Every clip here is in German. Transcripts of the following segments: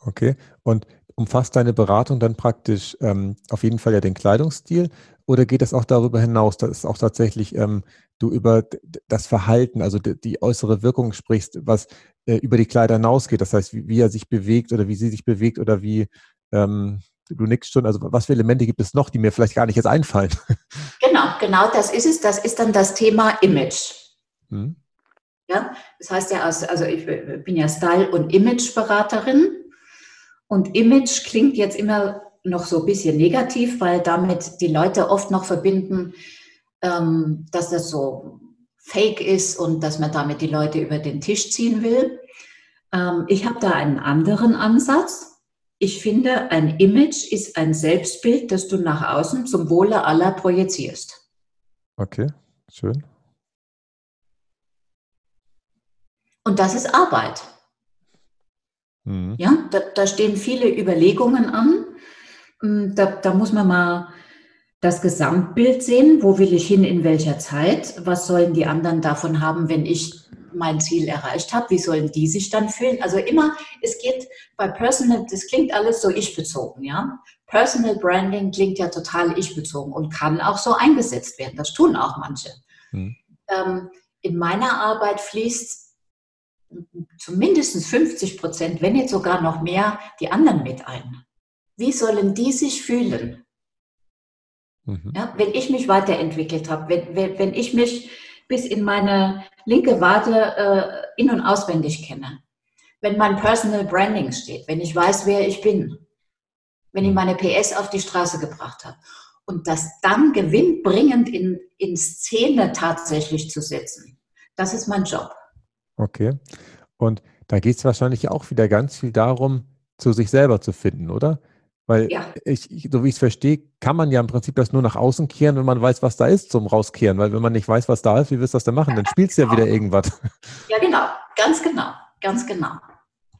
Okay. Und umfasst deine Beratung dann praktisch ähm, auf jeden Fall ja den Kleidungsstil oder geht es auch darüber hinaus, dass auch tatsächlich ähm, du über das Verhalten, also die, die äußere Wirkung sprichst, was äh, über die Kleider hinausgeht? Das heißt, wie, wie, er sich bewegt oder wie sie sich bewegt oder wie ähm, du nickst schon. Also was für Elemente gibt es noch, die mir vielleicht gar nicht jetzt einfallen? Genau, genau das ist es. Das ist dann das Thema Image. Hm. Ja, das heißt ja, also ich bin ja Style- und Imageberaterin. Und Image klingt jetzt immer noch so ein bisschen negativ, weil damit die Leute oft noch verbinden, ähm, dass das so fake ist und dass man damit die Leute über den Tisch ziehen will. Ähm, ich habe da einen anderen Ansatz. Ich finde, ein Image ist ein Selbstbild, das du nach außen zum Wohle aller projizierst. Okay, schön. Und das ist Arbeit. Mhm. Ja, da, da, stehen viele Überlegungen an. Mm, da, da muss man mal das Gesamtbild sehen. Wo will ich hin, in welcher Zeit? Was sollen die anderen davon haben, wenn ich mein Ziel erreicht habe, wie sollen die sich dann fühlen? Also immer, es geht bei Personal, das klingt alles so ich-bezogen, ja. Personal Branding klingt ja total ich-bezogen und kann auch so eingesetzt werden. Das tun auch manche. Hm. Ähm, in meiner Arbeit fließt zumindest 50 Prozent, wenn nicht sogar noch mehr, die anderen mit ein. Wie sollen die sich fühlen? Mhm. Ja, wenn ich mich weiterentwickelt habe, wenn, wenn, wenn ich mich bis in meine linke Wade äh, in- und auswendig kenne. Wenn mein Personal Branding steht, wenn ich weiß, wer ich bin, wenn ich meine PS auf die Straße gebracht habe und das dann gewinnbringend in, in Szene tatsächlich zu setzen, das ist mein Job. Okay. Und da geht es wahrscheinlich auch wieder ganz viel darum, zu sich selber zu finden, oder? Weil ja. ich, so wie ich es verstehe, kann man ja im Prinzip das nur nach außen kehren, wenn man weiß, was da ist zum Rauskehren. Weil wenn man nicht weiß, was da ist, wie wirst du das denn machen? Dann spielst du ja wieder irgendwas. Ja, genau. Ganz genau. Ganz genau.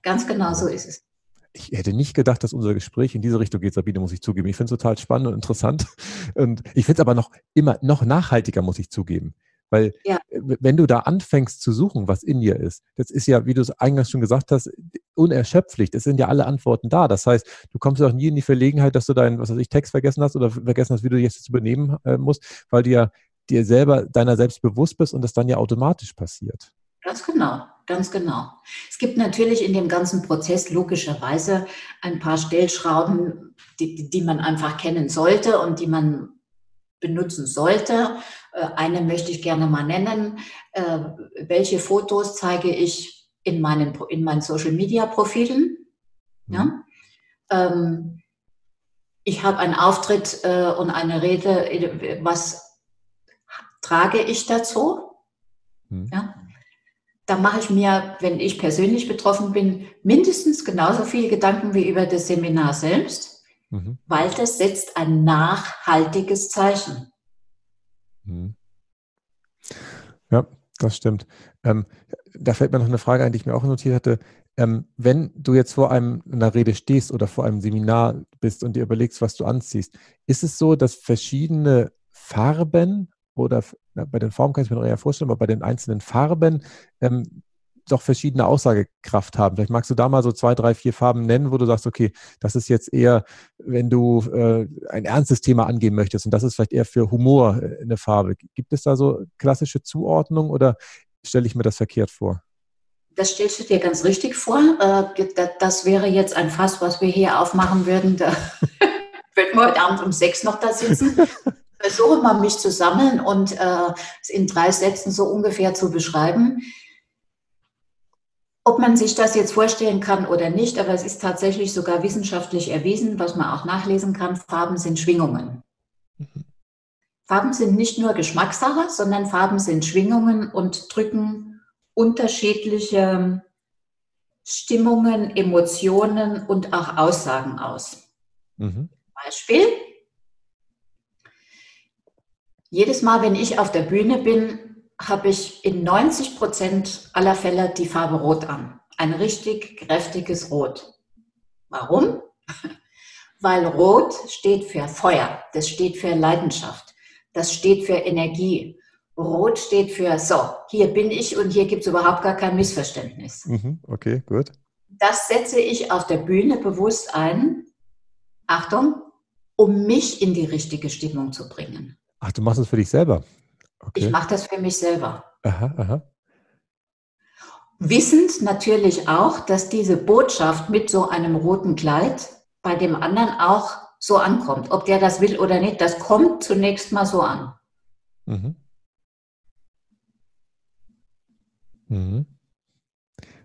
Ganz genau so ist es. Ich hätte nicht gedacht, dass unser Gespräch in diese Richtung geht, Sabine, muss ich zugeben. Ich finde es total spannend und interessant. Und ich finde es aber noch immer noch nachhaltiger, muss ich zugeben. Weil ja. wenn du da anfängst zu suchen, was in dir ist, das ist ja, wie du es eingangs schon gesagt hast, unerschöpflich. Es sind ja alle Antworten da. Das heißt, du kommst auch nie in die Verlegenheit, dass du deinen, was weiß ich, Text vergessen hast oder vergessen hast, wie du jetzt übernehmen äh, musst, weil du ja dir selber deiner selbst bewusst bist und das dann ja automatisch passiert. Ganz genau, ganz genau. Es gibt natürlich in dem ganzen Prozess logischerweise ein paar Stellschrauben, die, die man einfach kennen sollte und die man benutzen sollte. Äh, eine möchte ich gerne mal nennen. Äh, welche Fotos zeige ich in meinen, in meinen Social Media Profilen? Mhm. Ja? Ähm, ich habe einen Auftritt äh, und eine Rede. Was trage ich dazu? Mhm. Ja? Da mache ich mir, wenn ich persönlich betroffen bin, mindestens genauso viele Gedanken wie über das Seminar selbst, mhm. weil das setzt ein nachhaltiges Zeichen. Mhm. Ja, das stimmt. Ähm, da fällt mir noch eine Frage ein, die ich mir auch notiert hatte. Ähm, wenn du jetzt vor einem, einer Rede stehst oder vor einem Seminar bist und dir überlegst, was du anziehst, ist es so, dass verschiedene Farben oder na, bei den Formen kann ich mir noch eher vorstellen, aber bei den einzelnen Farben ähm, doch verschiedene Aussagekraft haben. Vielleicht magst du da mal so zwei, drei, vier Farben nennen, wo du sagst, okay, das ist jetzt eher, wenn du äh, ein ernstes Thema angehen möchtest und das ist vielleicht eher für Humor äh, eine Farbe. Gibt es da so klassische Zuordnung oder stelle ich mir das verkehrt vor? Das stellst du dir ganz richtig vor. Äh, das wäre jetzt ein Fass, was wir hier aufmachen würden. Da würden wir heute Abend um sechs noch da sitzen. Versuche mal, mich zu sammeln und äh, es in drei Sätzen so ungefähr zu beschreiben. Ob man sich das jetzt vorstellen kann oder nicht, aber es ist tatsächlich sogar wissenschaftlich erwiesen, was man auch nachlesen kann, Farben sind Schwingungen. Mhm. Farben sind nicht nur Geschmackssache, sondern Farben sind Schwingungen und drücken unterschiedliche Stimmungen, Emotionen und auch Aussagen aus. Mhm. Beispiel. Jedes Mal, wenn ich auf der Bühne bin, habe ich in 90 Prozent aller Fälle die Farbe Rot an. Ein richtig kräftiges Rot. Warum? Weil Rot steht für Feuer, das steht für Leidenschaft, das steht für Energie. Rot steht für, so, hier bin ich und hier gibt es überhaupt gar kein Missverständnis. Mhm, okay, gut. Das setze ich auf der Bühne bewusst ein. Achtung, um mich in die richtige Stimmung zu bringen. Ach, du machst es für dich selber? Okay. Ich mache das für mich selber. Aha, aha. Wissend natürlich auch, dass diese Botschaft mit so einem roten Kleid bei dem anderen auch so ankommt. Ob der das will oder nicht, das kommt zunächst mal so an. Mhm. Mhm.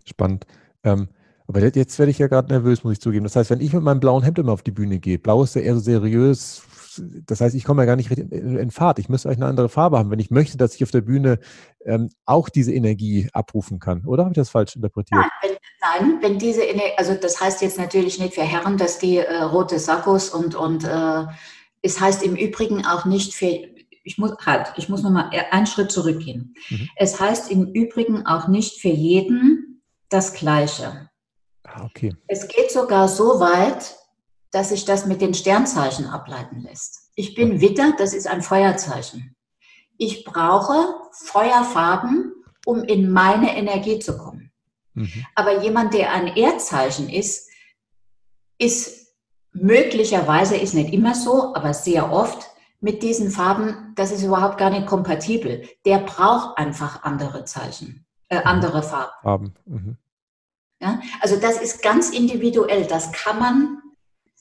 Spannend. Ähm, aber jetzt werde ich ja gerade nervös, muss ich zugeben. Das heißt, wenn ich mit meinem blauen Hemd immer auf die Bühne gehe, blau ist ja eher so seriös, das heißt, ich komme ja gar nicht in, Fahrt. Ich müsste eigentlich eine andere Farbe haben, wenn ich möchte, dass ich auf der Bühne ähm, auch diese Energie abrufen kann. Oder habe ich das falsch interpretiert? Nein, wenn, nein, wenn diese Energie, also das heißt jetzt natürlich nicht für Herren, dass die äh, rote Sakkos und, und äh, es heißt im Übrigen auch nicht für, ich muss halt, ich muss nochmal einen Schritt zurückgehen. Mhm. Es heißt im Übrigen auch nicht für jeden das Gleiche. Ah, okay. Es geht sogar so weit, dass sich das mit den Sternzeichen ableiten lässt. Ich bin Witter, das ist ein Feuerzeichen. Ich brauche Feuerfarben, um in meine Energie zu kommen. Mhm. Aber jemand, der ein Erdzeichen ist, ist möglicherweise, ist nicht immer so, aber sehr oft mit diesen Farben, das ist überhaupt gar nicht kompatibel. Der braucht einfach andere Zeichen, äh, mhm. andere Farben. Farben. Mhm. Ja? Also das ist ganz individuell. Das kann man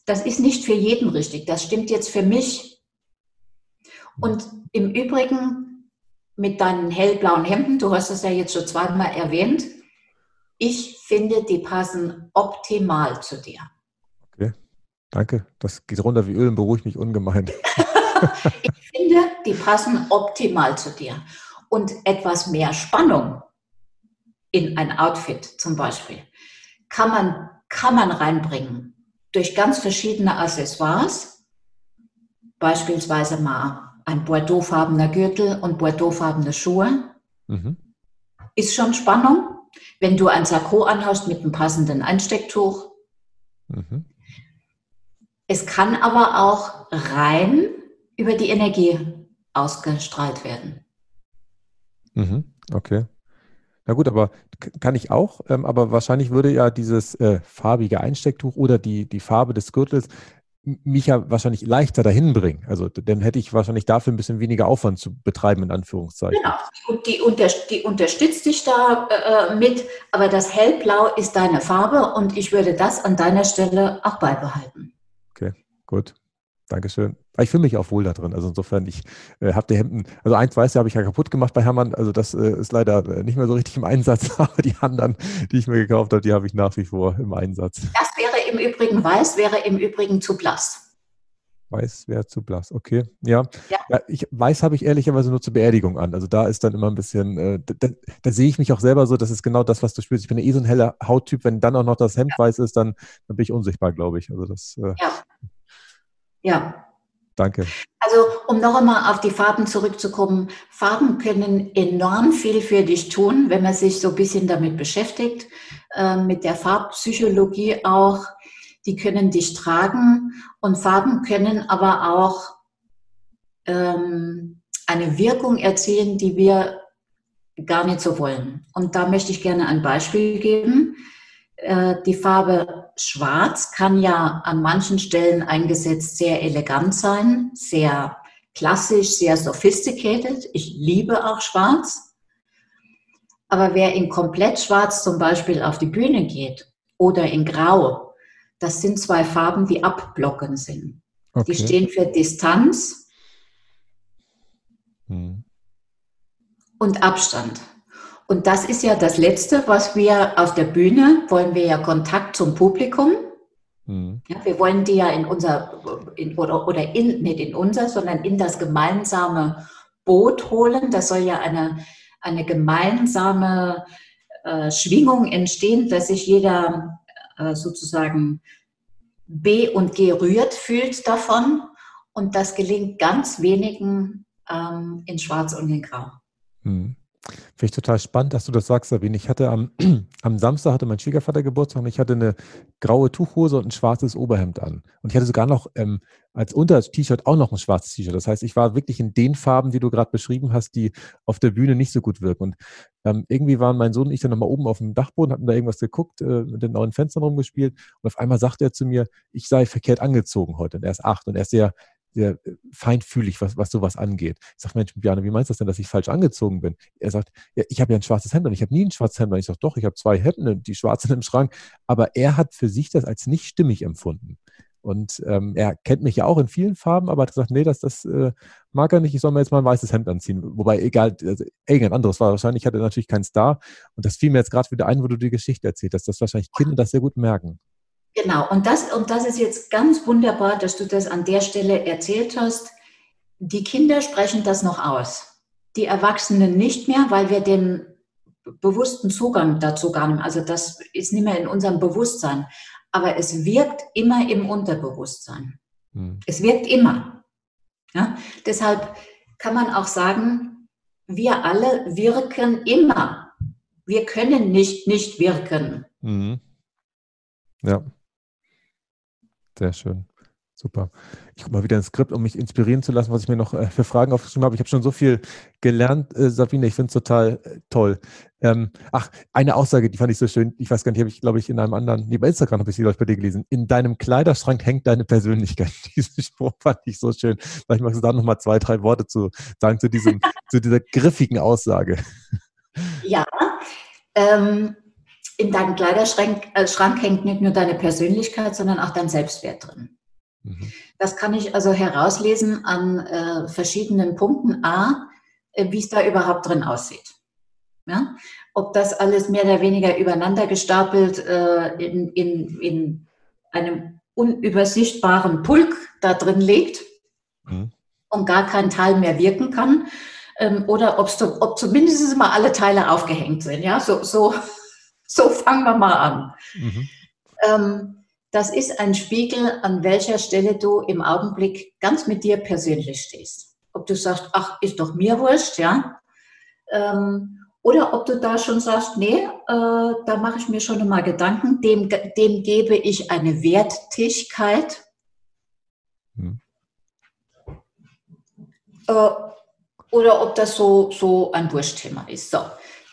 das ist nicht für jeden richtig. Das stimmt jetzt für mich. Und im Übrigen mit deinen hellblauen Hemden, du hast es ja jetzt schon zweimal erwähnt, ich finde, die passen optimal zu dir. Okay, danke. Das geht runter wie Öl und beruhigt mich ungemein. ich finde, die passen optimal zu dir. Und etwas mehr Spannung in ein Outfit zum Beispiel kann man, kann man reinbringen durch ganz verschiedene Accessoires, beispielsweise mal ein bordeauxfarbener Gürtel und bordeauxfarbene Schuhe, mhm. ist schon Spannung. Wenn du ein Sakko anhast mit einem passenden Einstecktuch. Mhm. Es kann aber auch rein über die Energie ausgestrahlt werden. Mhm. Okay. Na gut, aber kann ich auch, ähm, aber wahrscheinlich würde ja dieses äh, farbige Einstecktuch oder die, die Farbe des Gürtels mich ja wahrscheinlich leichter dahin bringen. Also dann hätte ich wahrscheinlich dafür ein bisschen weniger Aufwand zu betreiben, in Anführungszeichen. Genau, und die, unter, die unterstützt dich da äh, mit, aber das Hellblau ist deine Farbe und ich würde das an deiner Stelle auch beibehalten. Okay, gut. Dankeschön. Ich fühle mich auch wohl da drin. Also insofern, ich äh, habe die Hemden, also eins weiß ja, habe ich ja kaputt gemacht bei Hermann. Also das äh, ist leider äh, nicht mehr so richtig im Einsatz, aber die anderen, die ich mir gekauft habe, die habe ich nach wie vor im Einsatz. Das wäre im Übrigen weiß, wäre im Übrigen zu blass. Weiß wäre zu blass, okay. Ja. ja. ja ich weiß habe ich ehrlicherweise nur zur Beerdigung an. Also da ist dann immer ein bisschen, äh, da, da, sehe ich mich auch selber so, das ist genau das, was du spürst. Ich bin ja eh so ein heller Hauttyp, wenn dann auch noch das Hemd ja. weiß ist, dann, dann bin ich unsichtbar, glaube ich. Also das. Äh, ja. Ja. Danke. Also, um noch einmal auf die Farben zurückzukommen. Farben können enorm viel für dich tun, wenn man sich so ein bisschen damit beschäftigt, äh, mit der Farbpsychologie auch. Die können dich tragen und Farben können aber auch ähm, eine Wirkung erzielen, die wir gar nicht so wollen. Und da möchte ich gerne ein Beispiel geben. Äh, die Farbe Schwarz kann ja an manchen Stellen eingesetzt sehr elegant sein, sehr klassisch, sehr sophisticated. Ich liebe auch Schwarz. Aber wer in komplett Schwarz zum Beispiel auf die Bühne geht oder in Grau, das sind zwei Farben, die abblocken sind. Okay. Die stehen für Distanz hm. und Abstand. Und das ist ja das Letzte, was wir auf der Bühne wollen wir ja Kontakt zum Publikum. Mhm. Ja, wir wollen die ja in unser, in, oder, oder in, nicht in unser, sondern in das gemeinsame Boot holen. Das soll ja eine, eine gemeinsame äh, Schwingung entstehen, dass sich jeder äh, sozusagen B und G rührt fühlt davon. Und das gelingt ganz wenigen ähm, in Schwarz und in Grau. Mhm. Finde ich total spannend, dass du das sagst, Sabine. Ich hatte am, am Samstag hatte mein Schwiegervater Geburtstag und ich hatte eine graue Tuchhose und ein schwarzes Oberhemd an. Und ich hatte sogar noch ähm, als Unter-T-Shirt auch noch ein schwarzes T-Shirt. Das heißt, ich war wirklich in den Farben, die du gerade beschrieben hast, die auf der Bühne nicht so gut wirken. Und ähm, irgendwie waren mein Sohn und ich dann nochmal oben auf dem Dachboden, hatten da irgendwas geguckt, äh, mit den neuen Fenstern rumgespielt. Und auf einmal sagte er zu mir, ich sei verkehrt angezogen heute. Und er ist acht und er ist sehr sehr äh, feinfühlig, was, was sowas angeht. Ich sage, Mensch, Björn, wie meinst du das denn, dass ich falsch angezogen bin? Er sagt, ja, ich habe ja ein schwarzes Hemd und ich habe nie ein schwarzes Hemd. Und ich sage, doch, ich habe zwei Hemden, die schwarzen im Schrank. Aber er hat für sich das als nicht stimmig empfunden. Und ähm, er kennt mich ja auch in vielen Farben, aber hat gesagt, nee, das, das äh, mag er nicht, ich soll mir jetzt mal ein weißes Hemd anziehen. Wobei, egal, also, irgendein anderes war wahrscheinlich, hatte natürlich keinen Star. Und das fiel mir jetzt gerade wieder ein, wo du die Geschichte erzählt hast, dass wahrscheinlich Kinder das sehr gut merken. Genau, und das, und das ist jetzt ganz wunderbar, dass du das an der Stelle erzählt hast. Die Kinder sprechen das noch aus. Die Erwachsenen nicht mehr, weil wir den bewussten Zugang dazu gar nicht mehr, also das ist nicht mehr in unserem Bewusstsein, aber es wirkt immer im Unterbewusstsein. Hm. Es wirkt immer. Ja? Deshalb kann man auch sagen, wir alle wirken immer. Wir können nicht nicht wirken. Mhm. Ja. Sehr schön. Super. Ich gucke mal wieder ins Skript, um mich inspirieren zu lassen, was ich mir noch äh, für Fragen aufgeschrieben habe. Ich habe schon so viel gelernt, äh, Sabine. Ich finde es total äh, toll. Ähm, ach, eine Aussage, die fand ich so schön. Ich weiß gar nicht, habe ich, glaube ich, in einem anderen, nee, bei Instagram habe ich sie, glaube ich, bei dir gelesen. In deinem Kleiderschrank hängt deine Persönlichkeit. Diesen Spruch fand ich so schön. Vielleicht magst du da noch mal zwei, drei Worte zu sagen zu, diesem, zu dieser griffigen Aussage. Ja, ähm, in deinem Kleiderschrank äh, Schrank hängt nicht nur deine Persönlichkeit, sondern auch dein Selbstwert drin. Mhm. Das kann ich also herauslesen an äh, verschiedenen Punkten. A, äh, wie es da überhaupt drin aussieht. Ja? Ob das alles mehr oder weniger übereinander gestapelt äh, in, in, in einem unübersichtbaren Pulk da drin liegt mhm. und gar kein Teil mehr wirken kann. Ähm, oder ob zumindest mal alle Teile aufgehängt sind. Ja, so, so so fangen wir mal an. Mhm. Ähm, das ist ein Spiegel, an welcher Stelle du im Augenblick ganz mit dir persönlich stehst. Ob du sagst, ach, ist doch mir wurscht, ja. Ähm, oder ob du da schon sagst, nee, äh, da mache ich mir schon mal Gedanken, dem, dem gebe ich eine Wertigkeit. Hm. Äh, oder ob das so, so ein Wurstthema ist. So,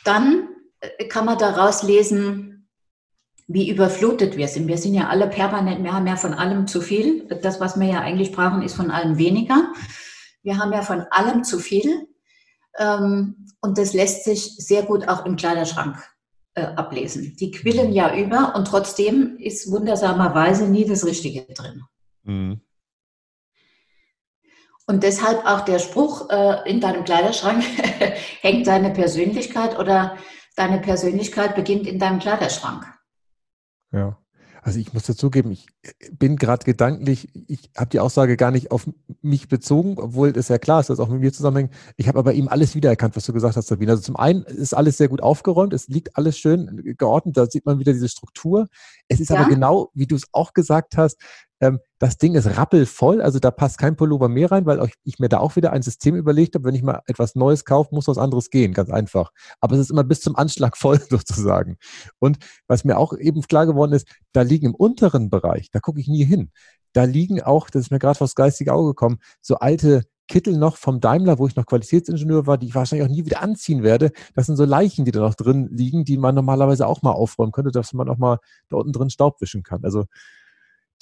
dann kann man daraus lesen, wie überflutet wir sind. Wir sind ja alle permanent, wir haben ja von allem zu viel. Das, was wir ja eigentlich brauchen, ist von allem weniger. Wir haben ja von allem zu viel. Ähm, und das lässt sich sehr gut auch im Kleiderschrank äh, ablesen. Die quillen ja über und trotzdem ist wundersamerweise nie das Richtige drin. Mhm. Und deshalb auch der Spruch, äh, in deinem Kleiderschrank hängt deine Persönlichkeit oder deine Persönlichkeit beginnt in deinem Kleiderschrank. Ja. Also ich muss dazugeben, ich bin gerade gedanklich, ich habe die Aussage gar nicht auf mich bezogen, obwohl es ja klar ist, dass auch mit mir zusammenhängt. Ich habe aber ihm alles wiedererkannt, was du gesagt hast, Sabine. Also zum einen ist alles sehr gut aufgeräumt, es liegt alles schön geordnet, da sieht man wieder diese Struktur. Es ist ja. aber genau, wie du es auch gesagt hast, ähm, das Ding ist rappelvoll, also da passt kein Pullover mehr rein, weil ich mir da auch wieder ein System überlegt habe, wenn ich mal etwas Neues kaufe, muss was anderes gehen, ganz einfach. Aber es ist immer bis zum Anschlag voll sozusagen. Und was mir auch eben klar geworden ist, da liegen im unteren Bereich, da gucke ich nie hin, da liegen auch, das ist mir gerade vors geistige Auge gekommen, so alte Kittel noch vom Daimler, wo ich noch Qualitätsingenieur war, die ich wahrscheinlich auch nie wieder anziehen werde. Das sind so Leichen, die da noch drin liegen, die man normalerweise auch mal aufräumen könnte, dass man auch mal da unten drin Staub wischen kann. Also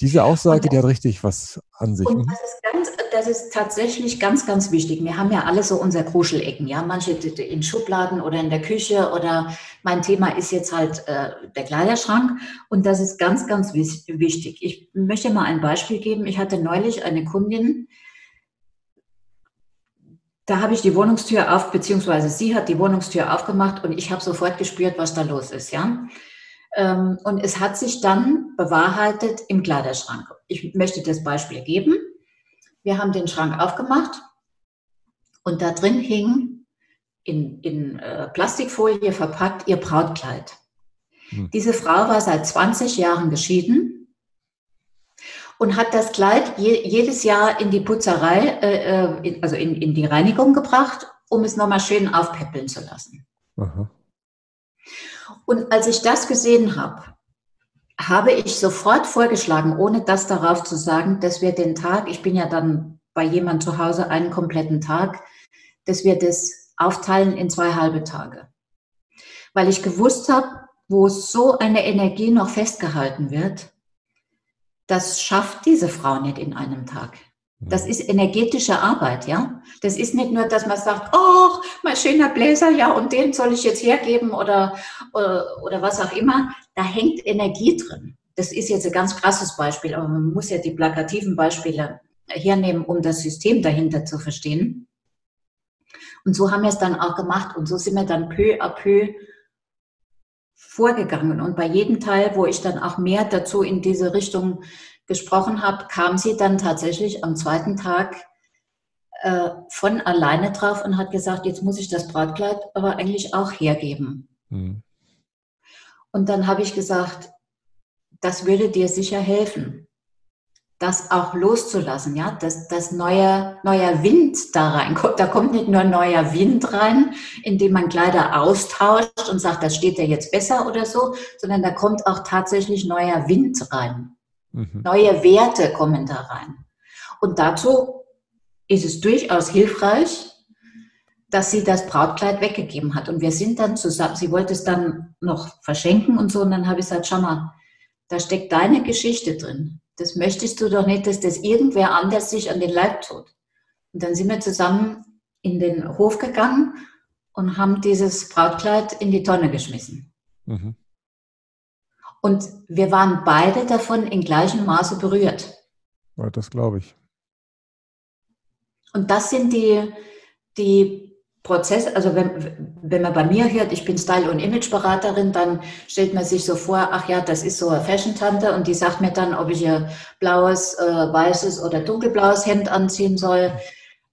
diese Aussage, und, die hat richtig was an sich. Und das ist, ganz, das ist tatsächlich ganz, ganz wichtig. Wir haben ja alle so unser Kruschelecken, ja, manche in Schubladen oder in der Küche oder mein Thema ist jetzt halt äh, der Kleiderschrank und das ist ganz, ganz wichtig. Ich möchte mal ein Beispiel geben. Ich hatte neulich eine Kundin, da habe ich die Wohnungstür auf, beziehungsweise sie hat die Wohnungstür aufgemacht und ich habe sofort gespürt, was da los ist, ja. Ähm, und es hat sich dann bewahrheitet im Kleiderschrank. Ich möchte das Beispiel geben. Wir haben den Schrank aufgemacht und da drin hing in, in äh, Plastikfolie verpackt ihr Brautkleid. Hm. Diese Frau war seit 20 Jahren geschieden und hat das Kleid je, jedes Jahr in die Putzerei, äh, äh in, also in, in die Reinigung gebracht um es nochmal schön aufpäppeln zu lassen. Aha. Und als ich das gesehen habe, habe ich sofort vorgeschlagen, ohne das darauf zu sagen, dass wir den Tag, ich bin ja dann bei jemand zu Hause einen kompletten Tag, dass wir das aufteilen in zwei halbe Tage. Weil ich gewusst habe, wo so eine Energie noch festgehalten wird, das schafft diese Frau nicht in einem Tag. Das ist energetische Arbeit, ja. Das ist nicht nur, dass man sagt, oh, mein schöner Bläser, ja, und den soll ich jetzt hergeben oder, oder, oder was auch immer. Da hängt Energie drin. Das ist jetzt ein ganz krasses Beispiel, aber man muss ja die plakativen Beispiele hernehmen, um das System dahinter zu verstehen. Und so haben wir es dann auch gemacht und so sind wir dann peu à peu vorgegangen. Und bei jedem Teil, wo ich dann auch mehr dazu in diese Richtung gesprochen habe, kam sie dann tatsächlich am zweiten Tag äh, von alleine drauf und hat gesagt, jetzt muss ich das Brautkleid aber eigentlich auch hergeben. Mhm. Und dann habe ich gesagt, das würde dir sicher helfen, das auch loszulassen, ja, dass das neuer, neuer Wind da reinkommt. Da kommt nicht nur neuer Wind rein, indem man Kleider austauscht und sagt, das steht ja jetzt besser oder so, sondern da kommt auch tatsächlich neuer Wind rein. Mhm. Neue Werte kommen da rein. Und dazu ist es durchaus hilfreich, dass sie das Brautkleid weggegeben hat. Und wir sind dann zusammen, sie wollte es dann noch verschenken und so. Und dann habe ich gesagt, schau mal, da steckt deine Geschichte drin. Das möchtest du doch nicht, dass das irgendwer anders sich an den Leib tut. Und dann sind wir zusammen in den Hof gegangen und haben dieses Brautkleid in die Tonne geschmissen. Mhm. Und wir waren beide davon in gleichem Maße berührt. Ja, das glaube ich. Und das sind die, die Prozesse, also wenn, wenn man bei mir hört, ich bin Style- und Imageberaterin, dann stellt man sich so vor, ach ja, das ist so eine Fashion-Tante und die sagt mir dann, ob ich ihr blaues, äh, weißes oder dunkelblaues Hemd anziehen soll.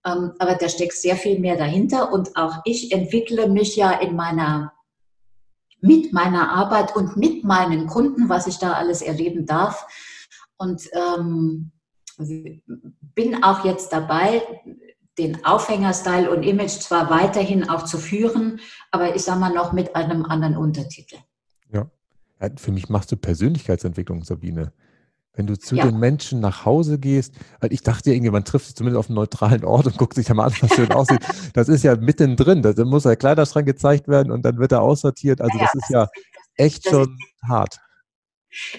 Ähm, aber da steckt sehr viel mehr dahinter und auch ich entwickle mich ja in meiner mit meiner Arbeit und mit meinen Kunden, was ich da alles erleben darf. Und ähm, bin auch jetzt dabei, den Aufhänger Style und Image zwar weiterhin auch zu führen, aber ich sage mal noch mit einem anderen Untertitel. Ja für mich machst du Persönlichkeitsentwicklung, Sabine. Wenn du zu ja. den Menschen nach Hause gehst, weil ich dachte irgendwie, man trifft sich zumindest auf einem neutralen Ort und guckt sich da mal an, was schön aussieht. Das ist ja mittendrin. Da muss der Kleiderschrank gezeigt werden und dann wird er aussortiert. Also ja, das ist ja echt schon hart.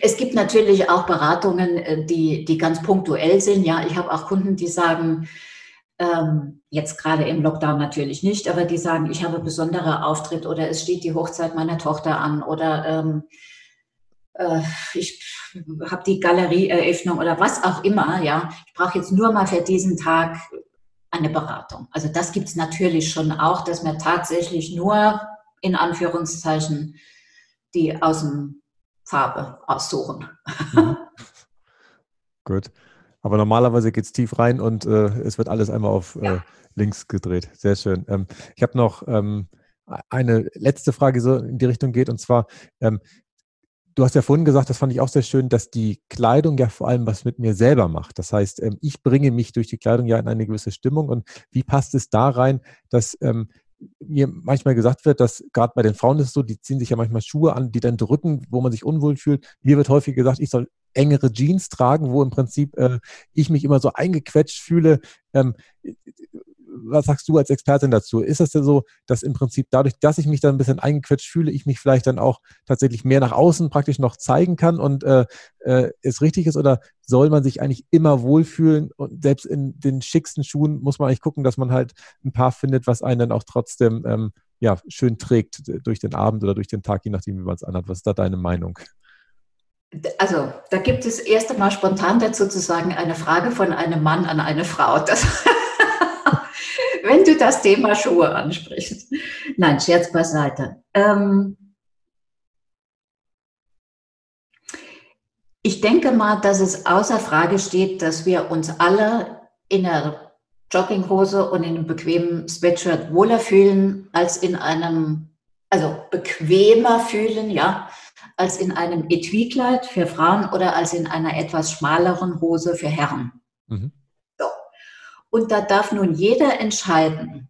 Es gibt natürlich auch Beratungen, äh, die, die ganz punktuell sind. Ja, ich habe auch Kunden, die sagen, ähm, jetzt gerade im Lockdown natürlich nicht, aber die sagen, ich habe besondere Auftritt oder es steht die Hochzeit meiner Tochter an oder ähm, äh, ich habe die Galerieeröffnung oder was auch immer, ja. Ich brauche jetzt nur mal für diesen Tag eine Beratung. Also das gibt es natürlich schon auch, dass wir tatsächlich nur in Anführungszeichen die Außenfarbe aussuchen. Mhm. Gut. Aber normalerweise geht es tief rein und äh, es wird alles einmal auf ja. äh, links gedreht. Sehr schön. Ähm, ich habe noch ähm, eine letzte Frage, die so in die Richtung geht, und zwar, ähm, Du hast ja vorhin gesagt, das fand ich auch sehr schön, dass die Kleidung ja vor allem was mit mir selber macht. Das heißt, ähm, ich bringe mich durch die Kleidung ja in eine gewisse Stimmung. Und wie passt es da rein, dass ähm, mir manchmal gesagt wird, dass gerade bei den Frauen ist es so, die ziehen sich ja manchmal Schuhe an, die dann drücken, wo man sich unwohl fühlt. Mir wird häufig gesagt, ich soll engere Jeans tragen, wo im Prinzip äh, ich mich immer so eingequetscht fühle. Ähm, was sagst du als Expertin dazu? Ist es denn so, dass im Prinzip dadurch, dass ich mich dann ein bisschen eingequetscht fühle, ich mich vielleicht dann auch tatsächlich mehr nach außen praktisch noch zeigen kann und äh, äh, es richtig ist? Oder soll man sich eigentlich immer wohlfühlen und selbst in den schicksten Schuhen muss man eigentlich gucken, dass man halt ein paar findet, was einen dann auch trotzdem ähm, ja, schön trägt durch den Abend oder durch den Tag, je nachdem, wie man es anhat. Was ist da deine Meinung? Also, da gibt es erst einmal spontan dazu zu sagen, eine Frage von einem Mann an eine Frau. Das wenn du das Thema Schuhe ansprichst. Nein, Scherz beiseite. Ähm ich denke mal, dass es außer Frage steht, dass wir uns alle in einer Jogginghose und in einem bequemen Sweatshirt wohler fühlen als in einem, also bequemer fühlen, ja, als in einem Etui-Kleid für Frauen oder als in einer etwas schmaleren Hose für Herren. Mhm. Und da darf nun jeder entscheiden,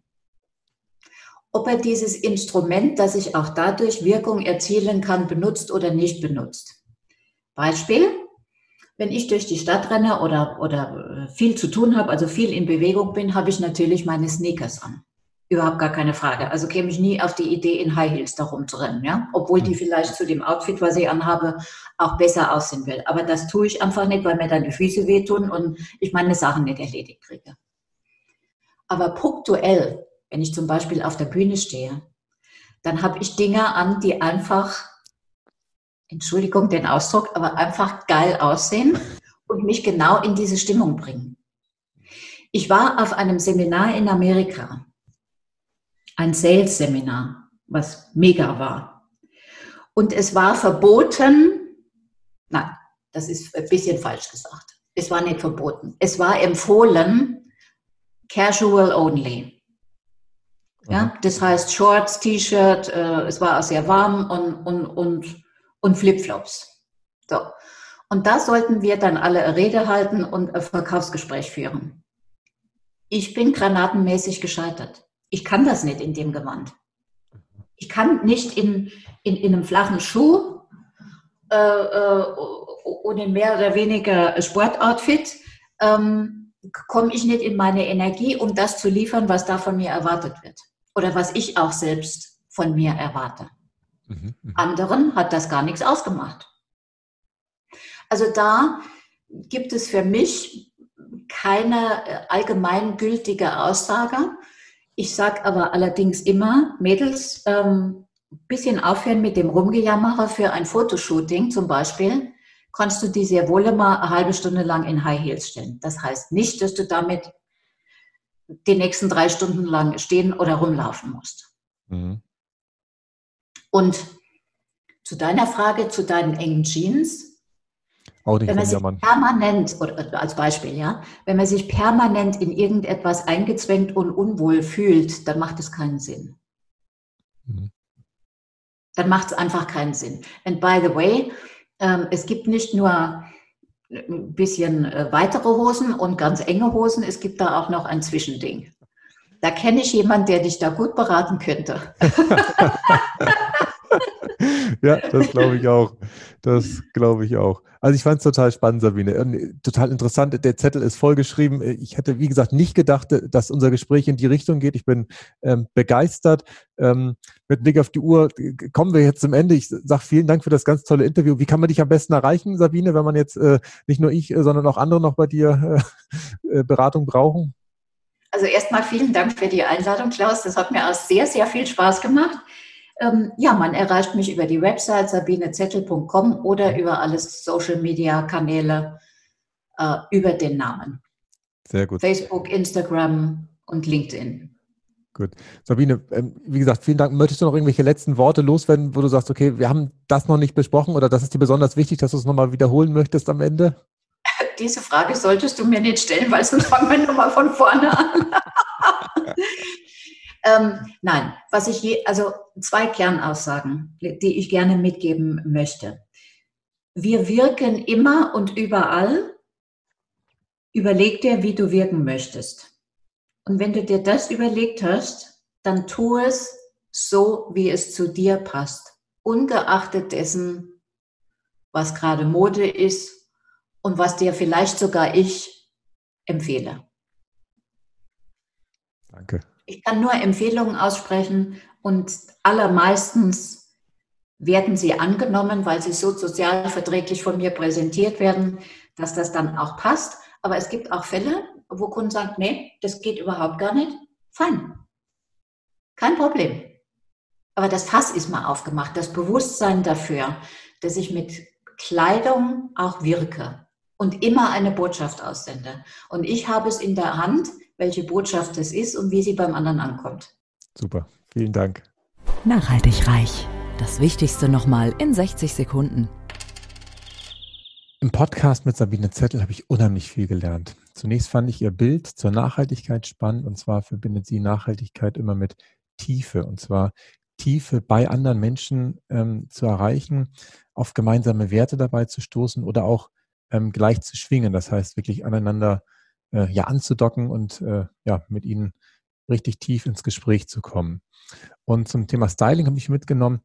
ob er dieses Instrument, das ich auch dadurch Wirkung erzielen kann, benutzt oder nicht benutzt. Beispiel, wenn ich durch die Stadt renne oder, oder äh, viel zu tun habe, also viel in Bewegung bin, habe ich natürlich meine Sneakers an. Überhaupt gar keine Frage. Also käme ich nie auf die Idee, in High Heels darum zu rennen, ja. Obwohl die hm. vielleicht zu dem Outfit, was ich anhabe, auch besser aussehen will. Aber das tue ich einfach nicht, weil mir dann die Füße wehtun und ich meine Sachen nicht erledigt kriege. Aber punktuell, wenn ich zum Beispiel auf der Bühne stehe, dann habe ich Dinge an, die einfach, Entschuldigung den Ausdruck, aber einfach geil aussehen und mich genau in diese Stimmung bringen. Ich war auf einem Seminar in Amerika ein Sales-Seminar, was mega war. Und es war verboten, nein, das ist ein bisschen falsch gesagt. Es war nicht verboten. Es war empfohlen, casual only. Ja, das heißt Shorts, T-Shirt, äh, es war auch sehr warm und, und, und, und Flipflops. So. Und da sollten wir dann alle Rede halten und ein Verkaufsgespräch führen. Ich bin granatenmäßig gescheitert. Ich kann das nicht in dem Gewand. Ich kann nicht in, in, in einem flachen Schuh äh, äh, und in mehr oder weniger Sportoutfit ähm, komme ich nicht in meine Energie, um das zu liefern, was da von mir erwartet wird. Oder was ich auch selbst von mir erwarte. Mhm, mh. Anderen hat das gar nichts ausgemacht. Also da gibt es für mich keine äh, allgemeingültige Aussage, ich sage aber allerdings immer, Mädels, ähm, bisschen aufhören mit dem Rumgejammerer für ein Fotoshooting zum Beispiel, kannst du die sehr wohl immer eine halbe Stunde lang in High Heels stellen. Das heißt nicht, dass du damit die nächsten drei Stunden lang stehen oder rumlaufen musst. Mhm. Und zu deiner Frage, zu deinen engen Jeans, auch nicht wenn man sich permanent, oder als Beispiel, ja, wenn man sich permanent in irgendetwas eingezwängt und unwohl fühlt, dann macht es keinen Sinn. Mhm. Dann macht es einfach keinen Sinn. And by the way, es gibt nicht nur ein bisschen äh, weitere Hosen und ganz enge Hosen, es gibt da auch noch ein Zwischending. Da kenne ich jemanden, der dich da gut beraten könnte. ja, das glaube ich auch. Das glaube ich auch. Also ich fand es total spannend, Sabine. Total interessant. Der Zettel ist vollgeschrieben. Ich hätte, wie gesagt, nicht gedacht, dass unser Gespräch in die Richtung geht. Ich bin ähm, begeistert. Ähm, mit Blick auf die Uhr kommen wir jetzt zum Ende. Ich sage vielen Dank für das ganz tolle Interview. Wie kann man dich am besten erreichen, Sabine, wenn man jetzt äh, nicht nur ich, sondern auch andere noch bei dir äh, äh Beratung brauchen? Also erstmal vielen Dank für die Einladung, Klaus. Das hat mir auch sehr, sehr viel Spaß gemacht. Ähm, ja, man erreicht mich über die Website sabinezettel.com oder über alle Social-Media-Kanäle äh, über den Namen. Sehr gut. Facebook, Instagram und LinkedIn. Gut. Sabine, ähm, wie gesagt, vielen Dank. Möchtest du noch irgendwelche letzten Worte loswerden, wo du sagst, okay, wir haben das noch nicht besprochen oder das ist dir besonders wichtig, dass du es nochmal wiederholen möchtest am Ende? Diese Frage solltest du mir nicht stellen, weil sonst fangen wir nochmal von vorne an. Ähm, nein, was ich je, also zwei Kernaussagen, die ich gerne mitgeben möchte. Wir wirken immer und überall. Überleg dir, wie du wirken möchtest. Und wenn du dir das überlegt hast, dann tu es so, wie es zu dir passt, ungeachtet dessen, was gerade Mode ist und was dir vielleicht sogar ich empfehle. Danke. Ich kann nur Empfehlungen aussprechen und allermeistens werden sie angenommen, weil sie so sozialverträglich von mir präsentiert werden, dass das dann auch passt. Aber es gibt auch Fälle, wo Kunden sagen, nee, das geht überhaupt gar nicht. Fein. Kein Problem. Aber das Fass ist mal aufgemacht, das Bewusstsein dafür, dass ich mit Kleidung auch wirke und immer eine Botschaft aussende. Und ich habe es in der Hand, welche Botschaft es ist und wie sie beim anderen ankommt. Super, vielen Dank. Nachhaltig reich. Das Wichtigste nochmal in 60 Sekunden. Im Podcast mit Sabine Zettel habe ich unheimlich viel gelernt. Zunächst fand ich ihr Bild zur Nachhaltigkeit spannend und zwar verbindet sie Nachhaltigkeit immer mit Tiefe und zwar Tiefe bei anderen Menschen ähm, zu erreichen, auf gemeinsame Werte dabei zu stoßen oder auch ähm, gleich zu schwingen. Das heißt wirklich aneinander äh, ja anzudocken und äh, ja mit ihnen richtig tief ins Gespräch zu kommen. Und zum Thema Styling habe ich mitgenommen,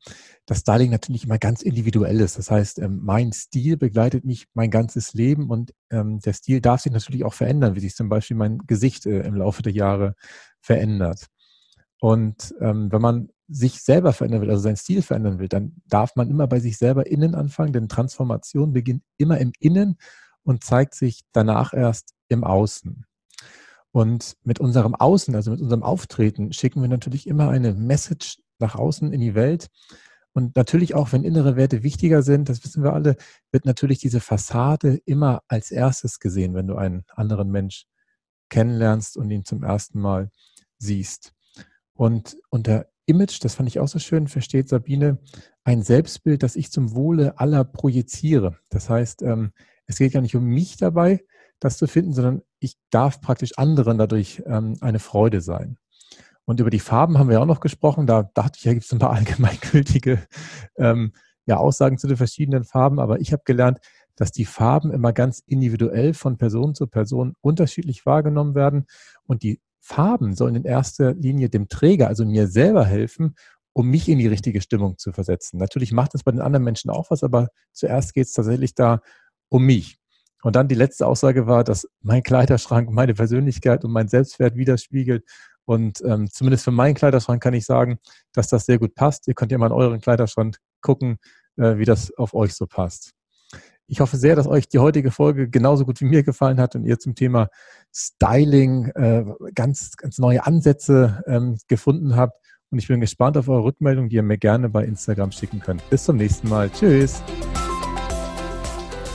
dass Styling natürlich immer ganz individuell ist. Das heißt, ähm, mein Stil begleitet mich mein ganzes Leben und ähm, der Stil darf sich natürlich auch verändern, wie sich zum Beispiel mein Gesicht äh, im Laufe der Jahre verändert. Und ähm, wenn man sich selber verändern will, also seinen Stil verändern will, dann darf man immer bei sich selber innen anfangen, denn Transformation beginnt immer im Innen und zeigt sich danach erst im Außen. Und mit unserem Außen, also mit unserem Auftreten, schicken wir natürlich immer eine Message nach außen in die Welt. Und natürlich auch, wenn innere Werte wichtiger sind, das wissen wir alle, wird natürlich diese Fassade immer als erstes gesehen, wenn du einen anderen Mensch kennenlernst und ihn zum ersten Mal siehst. Und unter Image, das fand ich auch so schön, versteht Sabine, ein Selbstbild, das ich zum Wohle aller projiziere. Das heißt, ähm, es geht ja nicht um mich dabei, das zu finden, sondern ich darf praktisch anderen dadurch ähm, eine Freude sein. Und über die Farben haben wir auch noch gesprochen. Da dachte ich, ja, gibt es ein paar allgemeingültige ähm, ja, Aussagen zu den verschiedenen Farben. Aber ich habe gelernt, dass die Farben immer ganz individuell von Person zu Person unterschiedlich wahrgenommen werden. Und die Farben sollen in erster Linie dem Träger, also mir selber helfen, um mich in die richtige Stimmung zu versetzen. Natürlich macht es bei den anderen Menschen auch was, aber zuerst geht es tatsächlich da um mich. Und dann die letzte Aussage war, dass mein Kleiderschrank meine Persönlichkeit und mein Selbstwert widerspiegelt. Und ähm, zumindest für meinen Kleiderschrank kann ich sagen, dass das sehr gut passt. Ihr könnt ja mal in euren Kleiderschrank gucken, äh, wie das auf euch so passt. Ich hoffe sehr, dass euch die heutige Folge genauso gut wie mir gefallen hat und ihr zum Thema Styling äh, ganz, ganz neue Ansätze ähm, gefunden habt. Und ich bin gespannt auf eure Rückmeldung, die ihr mir gerne bei Instagram schicken könnt. Bis zum nächsten Mal. Tschüss.